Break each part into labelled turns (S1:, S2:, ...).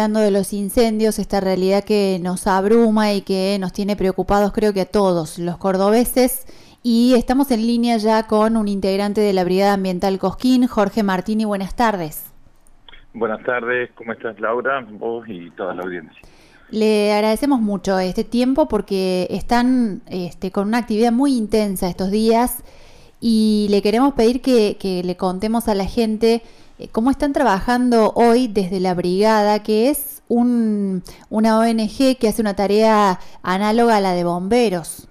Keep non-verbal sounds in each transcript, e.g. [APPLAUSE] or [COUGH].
S1: hablando de los incendios, esta realidad que nos abruma y que nos tiene preocupados creo que a todos los cordobeses. Y estamos en línea ya con un integrante de la Brigada Ambiental Cosquín, Jorge Martini. Buenas tardes.
S2: Buenas tardes, ¿cómo estás Laura? Vos y toda la audiencia.
S1: Le agradecemos mucho este tiempo porque están este, con una actividad muy intensa estos días y le queremos pedir que, que le contemos a la gente cómo están trabajando hoy desde la brigada, que es un, una ONG que hace una tarea análoga a la de bomberos.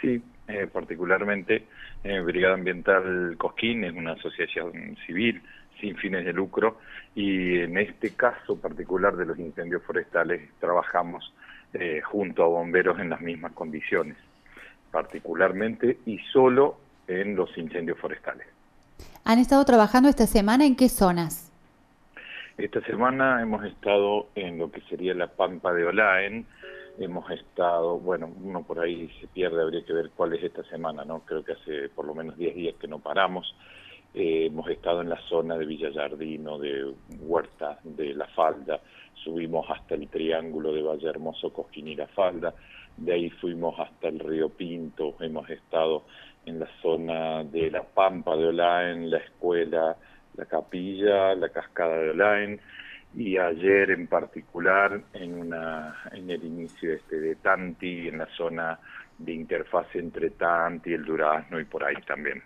S2: Sí, eh, particularmente eh, Brigada Ambiental Cosquín es una asociación civil sin fines de lucro y en este caso particular de los incendios forestales trabajamos junto a bomberos en las mismas condiciones, particularmente y solo en los incendios forestales.
S1: ¿Han estado trabajando esta semana en qué zonas?
S2: Esta semana hemos estado en lo que sería la Pampa de Olaen, hemos estado, bueno, uno por ahí se pierde, habría que ver cuál es esta semana, ¿no? Creo que hace por lo menos 10 días que no paramos. Eh, hemos estado en la zona de Villallardino, de Huerta, de La Falda, subimos hasta el triángulo de Valle Hermoso, Cosquín y La Falda, de ahí fuimos hasta el río Pinto, hemos estado en la zona de la Pampa de Olain, la escuela, la capilla, la cascada de Olain, y ayer en particular en, una, en el inicio este de Tanti, en la zona de interfase entre Tanti, el Durazno y por ahí también.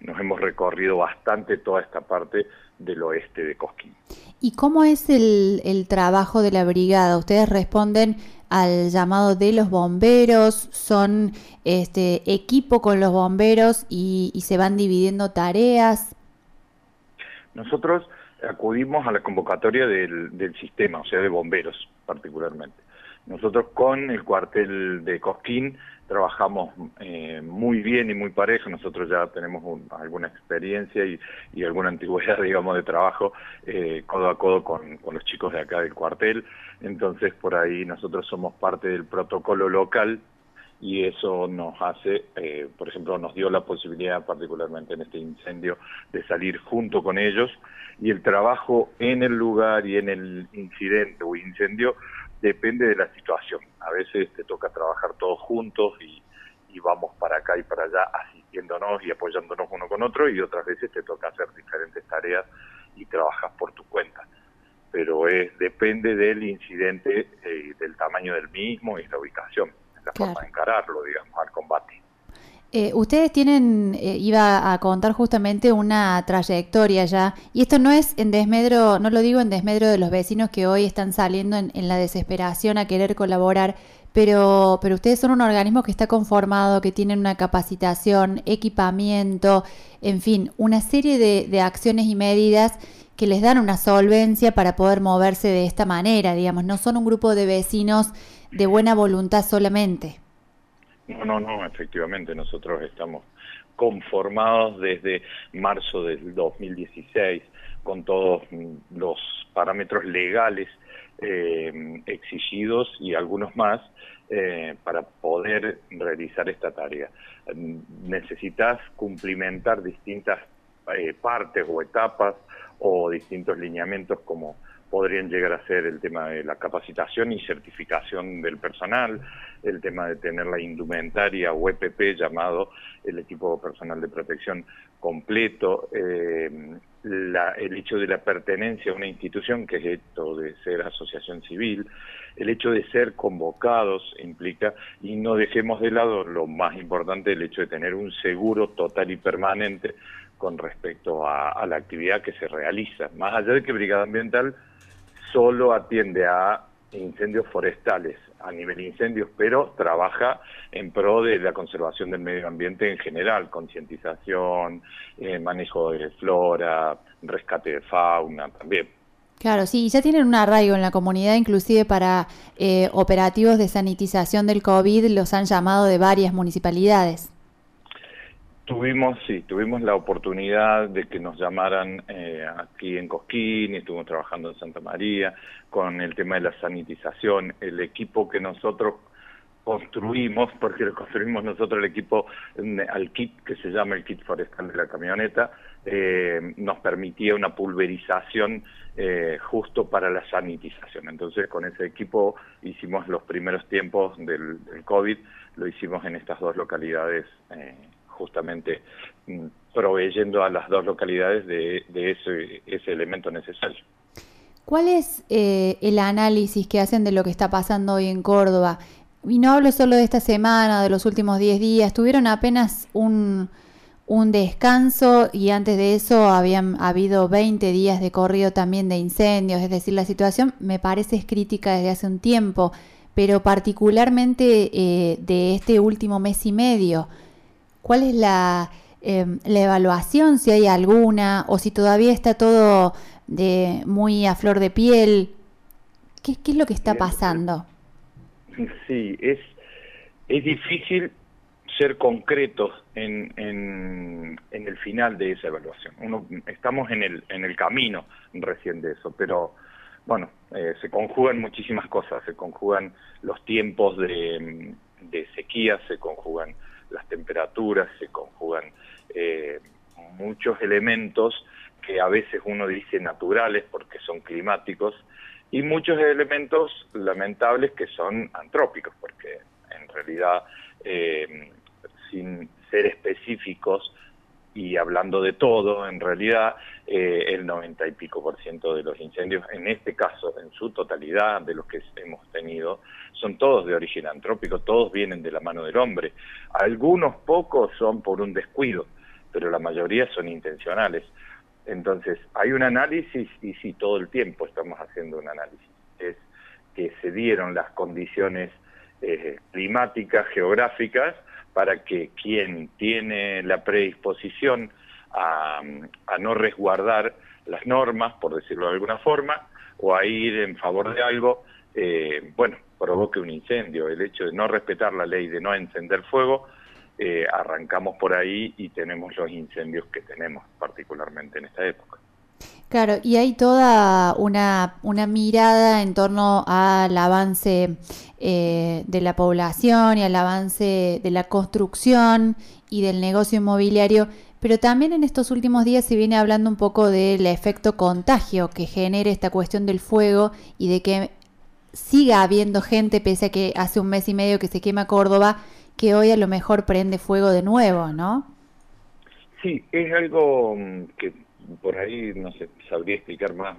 S2: Nos hemos recorrido bastante toda esta parte del oeste de Cosquín.
S1: ¿Y cómo es el, el trabajo de la brigada? Ustedes responden al llamado de los bomberos, son este equipo con los bomberos y, se van dividiendo tareas.
S2: Nosotros acudimos a la convocatoria del, del sistema, o sea, de bomberos particularmente. Nosotros con el cuartel de Cosquín trabajamos eh, muy bien y muy parejo, nosotros ya tenemos alguna experiencia y, y, alguna antigüedad, [LAUGHS] digamos, de trabajo eh, codo a codo con, con, los chicos de acá del cuartel, entonces por ahí nosotros somos parte del protocolo local y eso nos hace, eh, por ejemplo, nos dio la posibilidad, particularmente en este incendio, de salir junto con ellos. Y el trabajo en el lugar y en el incidente o incendio depende de la situación. A veces te toca trabajar todos juntos y, vamos para acá y para allá asistiéndonos y apoyándonos uno con otro y otras veces te toca hacer diferentes tareas y trabajas por tu cuenta. Pero es depende del incidente, y eh, del tamaño del mismo y la ubicación, la forma de encararlo, digamos, al combate.
S1: Eh, ustedes tienen, eh, iba a contar justamente una trayectoria ya, y esto no es en desmedro, no lo digo en desmedro de los vecinos que hoy están saliendo en, la desesperación a querer colaborar, pero, pero ustedes son un organismo que está conformado, que tienen una capacitación, equipamiento, en fin, una serie de, de acciones y medidas que les dan una solvencia para poder moverse de esta manera, digamos, no son un grupo de vecinos de buena voluntad solamente.
S2: No, no, no, efectivamente nosotros estamos conformados desde marzo del 2016 con todos los parámetros legales eh, exigidos y algunos más eh, para poder realizar esta tarea. Necesitas cumplimentar distintas eh, partes o etapas o distintos lineamientos como podrían llegar a ser el tema de la capacitación y certificación del personal, el tema de tener la indumentaria o EPP llamado el equipo personal de protección completo, eh, el hecho de la pertenencia a una institución, que es esto de ser asociación civil, el hecho de ser convocados implica, y no dejemos de lado lo más importante, el hecho de tener un seguro total y permanente con respecto a la actividad que se realiza. Más allá de que Brigada Ambiental solo atiende a incendios forestales a nivel incendios, pero trabaja en pro de la conservación del medio ambiente en general, concientización, eh, manejo de flora, rescate de fauna también.
S1: Claro, sí, ya tienen un arraigo en la comunidad, inclusive para eh, operativos de sanitización del COVID, los han llamado de varias municipalidades.
S2: Tuvimos, sí, tuvimos la oportunidad de que nos llamaran eh, aquí en Cosquín, estuvimos trabajando en Santa María con el tema de la sanitización, el equipo que nosotros construimos, porque lo construimos nosotros el equipo al kit que se llama el kit forestal de la camioneta, eh, nos permitía una pulverización eh, justo para la sanitización. Entonces con ese equipo hicimos los primeros tiempos del, COVID, lo hicimos en estas dos localidades, eh, justamente mm, proveyendo a las dos localidades de, ese, ese elemento necesario.
S1: ¿Cuál es el análisis que hacen de lo que está pasando hoy en Córdoba? Y no hablo solo de esta semana, de los últimos 10 días, tuvieron apenas un, un descanso y antes de eso habían habido 20 días de corrido también de incendios, es decir, la situación me parece es crítica desde hace un tiempo, pero particularmente eh, de este último mes y medio. ¿Cuál es la, em, la evaluación, si hay alguna, o si todavía está todo de muy a flor de piel? ¿Qué, qué es lo que está pasando?
S2: Sí, es, es difícil ser concretos en, en, el final de esa evaluación. Uno, estamos en el, en el camino recién de eso, pero bueno, eh, se conjugan muchísimas cosas, se conjugan los tiempos de, de sequía, se conjugan las temperaturas, se conjugan eh, muchos elementos que a veces uno dice naturales porque son climáticos y muchos elementos lamentables que son antrópicos porque en realidad eh, sin ser específicos y hablando de todo, en realidad eh, el 90 y pico por ciento de los incendios, en este caso, en su totalidad de los que hemos tenido, son todos de origen antrópico, todos vienen de la mano del hombre. Algunos pocos son por un descuido, pero la mayoría son intencionales. Entonces, hay un análisis y sí, todo el tiempo estamos haciendo un análisis. Es que se dieron las condiciones eh, climáticas, geográficas, para que quien tiene la predisposición a, no resguardar las normas, por decirlo de alguna forma, o a ir en favor de algo, eh, bueno, provoque un incendio. El hecho de no respetar la ley, de no encender fuego, eh, arrancamos por ahí y tenemos los incendios que tenemos, particularmente en esta época.
S1: Claro, y hay toda una, una mirada en torno al avance eh, de la población y al avance de la construcción y del negocio inmobiliario, pero también en estos últimos días se viene hablando un poco del efecto contagio que genera esta cuestión del fuego y de que siga habiendo gente, pese a que hace un mes y medio que se quema Córdoba, que hoy a lo mejor prende fuego de nuevo, ¿no?
S2: Sí, es algo mm, que por ahí no sé, sabría explicar más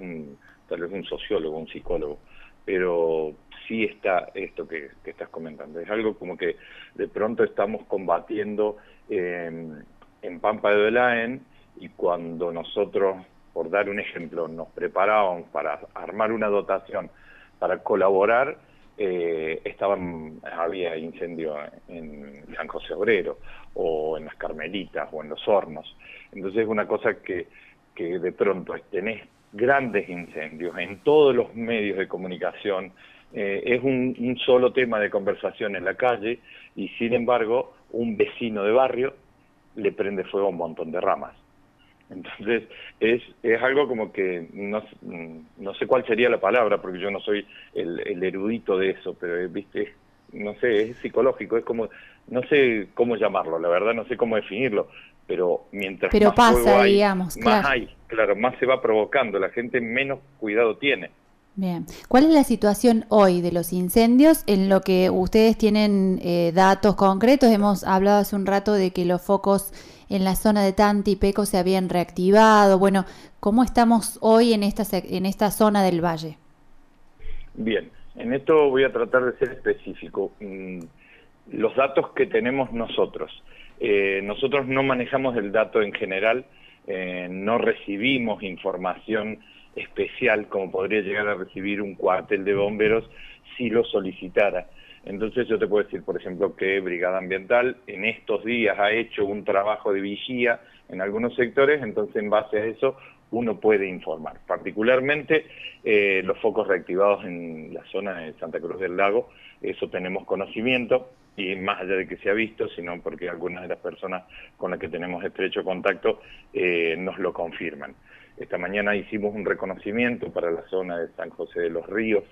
S2: tal vez un sociólogo, un psicólogo, pero sí está esto que, estás comentando. Es algo como que de pronto estamos combatiendo en Pampa de Belaen y cuando nosotros, por dar un ejemplo, nos preparábamos para armar una dotación para colaborar, eh, estaban había incendio en San José Obrero o en las Carmelitas o en los Hornos. Entonces es una cosa que que de pronto tenés grandes incendios en todos los medios de comunicación, eh, es un, solo tema de conversación en la calle y sin embargo un vecino de barrio le prende fuego a un montón de ramas. Entonces es, es algo como que no, no sé cuál sería la palabra porque yo no soy el, el erudito de eso, pero viste, no sé, es psicológico, es como, no sé cómo llamarlo, la verdad no sé cómo definirlo, pero mientras
S1: pero más pasa, digamos,
S2: más hay, claro, más se va provocando, la gente menos cuidado tiene.
S1: Bien, ¿cuál es la situación hoy de los incendios en lo que ustedes tienen eh, datos concretos? Hemos hablado hace un rato de que los focos en la zona de Tanti y Peco se habían reactivado. Bueno, ¿cómo estamos hoy en esta, en esta zona del valle?
S2: Bien, en esto voy a tratar de ser específico. Mm, los datos que tenemos nosotros. Eh, nosotros no manejamos el dato en general, eh, no recibimos información especial como podría llegar a recibir un cuartel de bomberos si lo solicitara. Entonces yo te puedo decir, por ejemplo, que Brigada Ambiental en estos días ha hecho un trabajo de vigía en algunos sectores, entonces en base a eso uno puede informar. Particularmente eh, los focos reactivados en la zona de Santa Cruz del Lago, eso tenemos conocimiento y más allá de que se ha visto, sino porque algunas de las personas con las que tenemos estrecho contacto eh, nos lo confirman. Esta mañana hicimos un reconocimiento para la zona de San José de los Ríos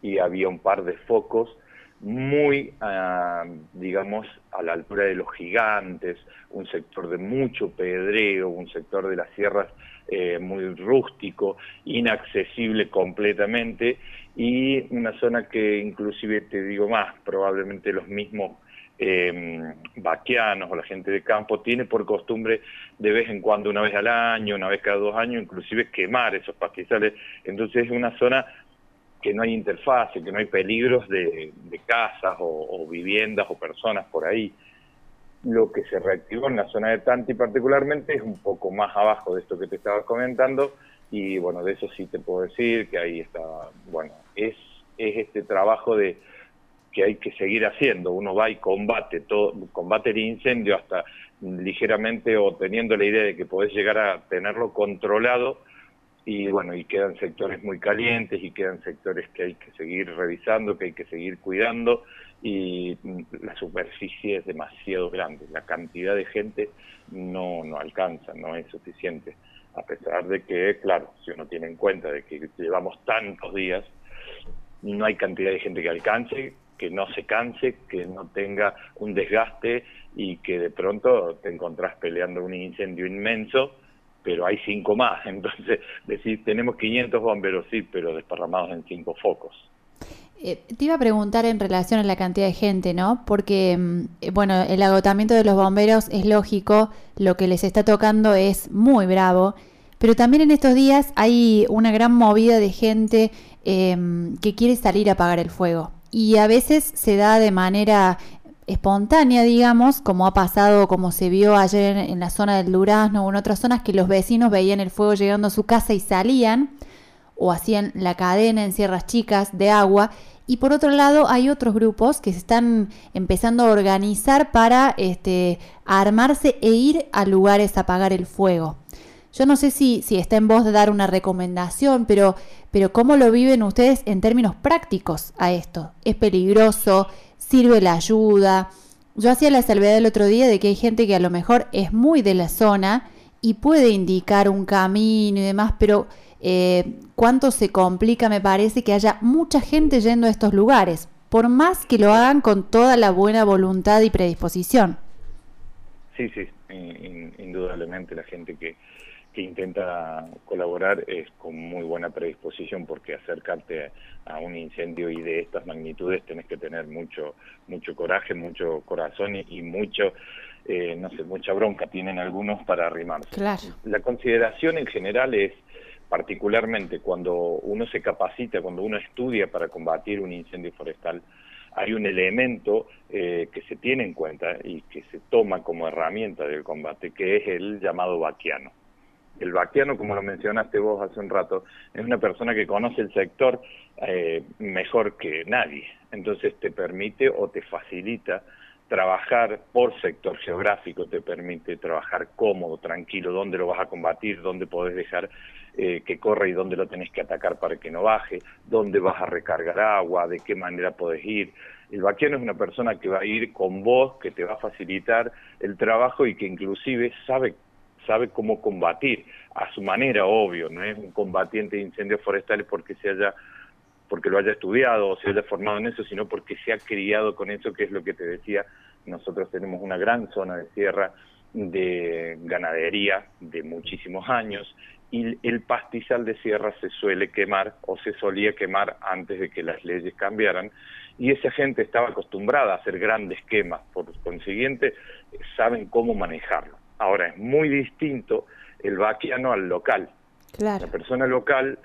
S2: y había un par de focos muy, ah, digamos, a la altura de los gigantes, un sector de mucho pedreo, un sector de las sierras eh, muy rústico, inaccesible completamente y una zona que inclusive, te digo más, probablemente los mismos eh, vaquianos o la gente de campo tiene por costumbre de vez en cuando, una vez al año, una vez cada dos años, inclusive quemar esos pastizales. Entonces es una zona que no hay interfase, que no hay peligros de, casas o, viviendas o personas por ahí. Lo que se reactivó en la zona de Tanti particularmente es un poco más abajo de esto que te estaba comentando y bueno, de eso sí te puedo decir que ahí está, bueno, es, es este trabajo de que hay que seguir haciendo. Uno va y combate, todo, combate el incendio hasta ligeramente o teniendo la idea de que podés llegar a tenerlo controlado. Y bueno, y quedan sectores muy calientes y quedan sectores que hay que seguir revisando, que hay que seguir cuidando. Y la superficie es demasiado grande, la cantidad de gente no, no alcanza, no es suficiente, a pesar de que, claro, si uno tiene en cuenta de que llevamos tantos días, no hay cantidad de gente que alcance, que no se canse, que no tenga un desgaste y que de pronto te encontrás peleando un incendio inmenso, pero hay cinco más. [LAUGHS] Entonces, decir, tenemos 500 bomberos, sí, pero desparramados en cinco focos.
S1: Eh, te iba a preguntar en relación a la cantidad de gente, ¿no? Porque, mm, eh, bueno, el agotamiento de los bomberos es lógico, lo que les está tocando es muy bravo, pero también en estos días hay una gran movida de gente em, que quiere salir a apagar el fuego y a veces se da de manera espontánea, digamos, como ha pasado, como se vio ayer en, la zona del Durazno o en otras zonas, que los vecinos veían el fuego llegando a su casa y salían, o hacían la cadena en sierras chicas de agua. Y por otro lado, hay otros grupos que se están empezando a organizar para este, armarse e ir a lugares a apagar el fuego. Yo no sé si, está en vos de dar una recomendación, pero, pero ¿cómo lo viven ustedes en términos prácticos a esto? ¿Es peligroso? ¿Sirve la ayuda? Yo hacía la salvedad el otro día de que hay gente que a lo mejor es muy de la zona y puede indicar un camino y demás, pero eh, cuánto se complica me parece que haya mucha gente yendo a estos lugares, por más que lo hagan con toda la buena voluntad y predisposición.
S2: Sí, sí, indudablemente la gente que, que intenta colaborar es con muy buena predisposición porque acercarte a un incendio y de estas magnitudes tenés que tener mucho mucho coraje, mucho corazón y, mucho eh, no sé, mucha bronca tienen algunos para arrimarse. La consideración en general es particularmente cuando uno se capacita, cuando uno estudia para combatir un incendio forestal, hay un elemento eh, que se tiene en cuenta y que se toma como herramienta del combate, que es el llamado vaquiano. El vaquiano, como lo mencionaste vos hace un rato, es una persona que conoce el sector eh, mejor que nadie. Entonces te permite o te facilita trabajar por sector geográfico, te permite trabajar cómodo, tranquilo, dónde lo vas a combatir, dónde podés dejar eh, que corra y dónde lo tenés que atacar para que no baje, dónde vas a recargar agua, de qué manera podés ir. El vaquiano es una persona que va a ir con vos, que te va a facilitar el trabajo y que inclusive sabe sabe cómo combatir, a su manera, obvio, no es un combatiente de incendios forestales porque se haya porque lo haya estudiado o se haya formado en eso, sino porque se ha criado con eso, que es lo que te decía, nosotros tenemos una gran zona de sierra de ganadería de muchísimos años y el pastizal de sierra se suele quemar o se solía quemar antes de que las leyes cambiaran y esa gente estaba acostumbrada a hacer grandes quemas, por consiguiente saben cómo manejarlo. Ahora, es muy distinto el vaquiano al local. La persona local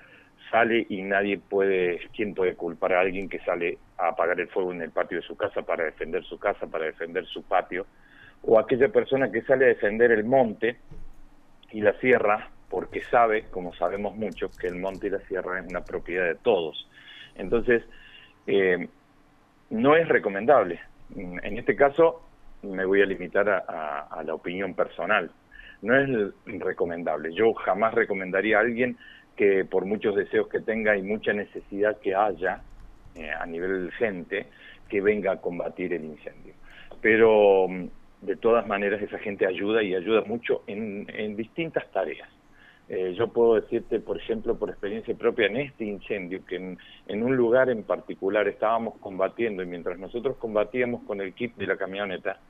S2: sale y nadie puede, ¿quién puede culpar a alguien que sale a apagar el fuego en el patio de su casa para defender su casa, para defender su patio? O aquella persona que sale a defender el monte y la sierra porque sabe, como sabemos mucho, que el monte y la sierra es una propiedad de todos. Entonces, eh, no es recomendable. En este caso, me voy a limitar a, la opinión personal. No es recomendable. Yo jamás recomendaría a alguien que por muchos deseos que tenga y mucha necesidad que haya eh, a nivel gente, que venga a combatir el incendio. Pero mm, de todas maneras esa gente ayuda y ayuda mucho en, en distintas tareas. Eh, yo puedo decirte, por ejemplo, por experiencia propia, en este incendio, que en, un lugar en particular estábamos combatiendo y mientras nosotros combatíamos con el kit de la camioneta,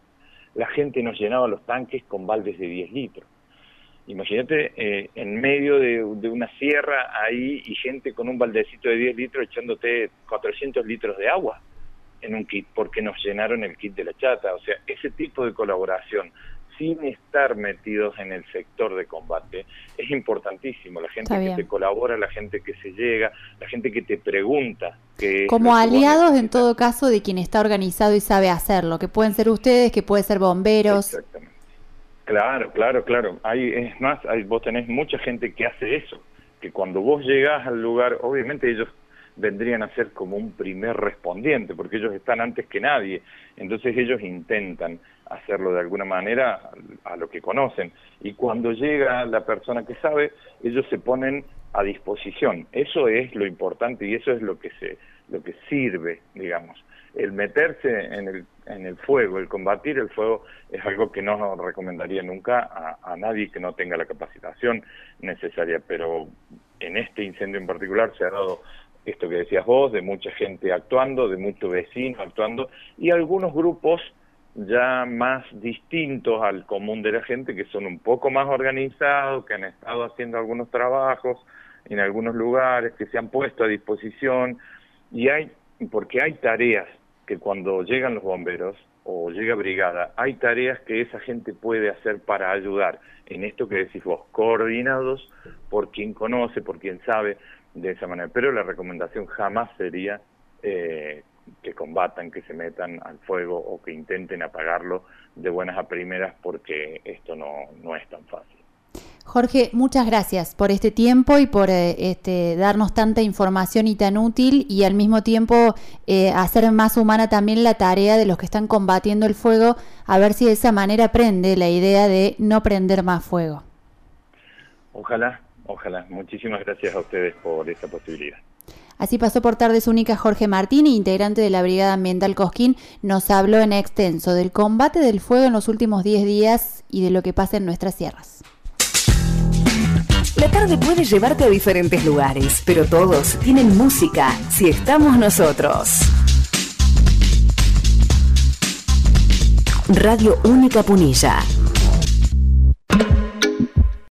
S2: la gente nos llenaba los tanques con baldes de 10 litros. Imagínate eh, en medio de, de, una sierra ahí y gente con un baldecito de 10 litros echándote 400 litros de agua en un kit porque nos llenaron el kit de la chata. O sea, ese tipo de colaboración sin estar metidos en el sector de combate es importantísimo. La gente que te colabora, la gente que se llega, la gente que te pregunta.
S1: Que Como aliados en todo caso de quien está organizado y sabe hacerlo, que pueden ser ustedes, que pueden ser bomberos.
S2: Exactamente. Claro, claro, claro. Hay, es más, hay, vos tenés mucha gente que hace eso, que cuando vos llegás al lugar, obviamente ellos vendrían a ser como un primer respondiente, porque ellos están antes que nadie, entonces ellos intentan hacerlo de alguna manera a, lo que conocen, y cuando llega la persona que sabe, ellos se ponen a disposición, eso es lo importante y eso es lo que se, lo que sirve, digamos, el meterse en el, en el fuego, el combatir el fuego es algo que no recomendaría nunca a, nadie que no tenga la capacitación necesaria, pero en este incendio en particular se ha dado esto que decías vos, de mucha gente actuando, de muchos vecinos actuando, y algunos grupos ya más distintos al común de la gente, que son un poco más organizados, que han estado haciendo algunos trabajos en algunos lugares, que se han puesto a disposición, y hay, porque hay tareas que cuando llegan los bomberos o llega brigada, hay tareas que esa gente puede hacer para ayudar. En esto que decís vos, coordinados por quien conoce, por quien sabe, de esa manera. Pero la recomendación jamás sería eh, que combatan, que se metan al fuego o que intenten apagarlo de buenas a primeras porque esto no, no es tan fácil.
S1: Jorge, muchas gracias por este tiempo y por eh, este, darnos tanta información y tan útil y al mismo tiempo eh, hacer más humana también la tarea de los que están combatiendo el fuego, a ver si de esa manera aprende la idea de no prender más fuego.
S2: Ojalá, Ojalá. Muchísimas gracias a ustedes por esta posibilidad.
S1: Así pasó por Tardes Únicas Jorge Martín, integrante de la Brigada Ambiental Cosquín, nos habló en extenso del combate del fuego en los últimos 10 días y de lo que pasa en nuestras sierras.
S3: La tarde puede llevarte a diferentes lugares, pero todos tienen música si estamos nosotros. Radio Única Punilla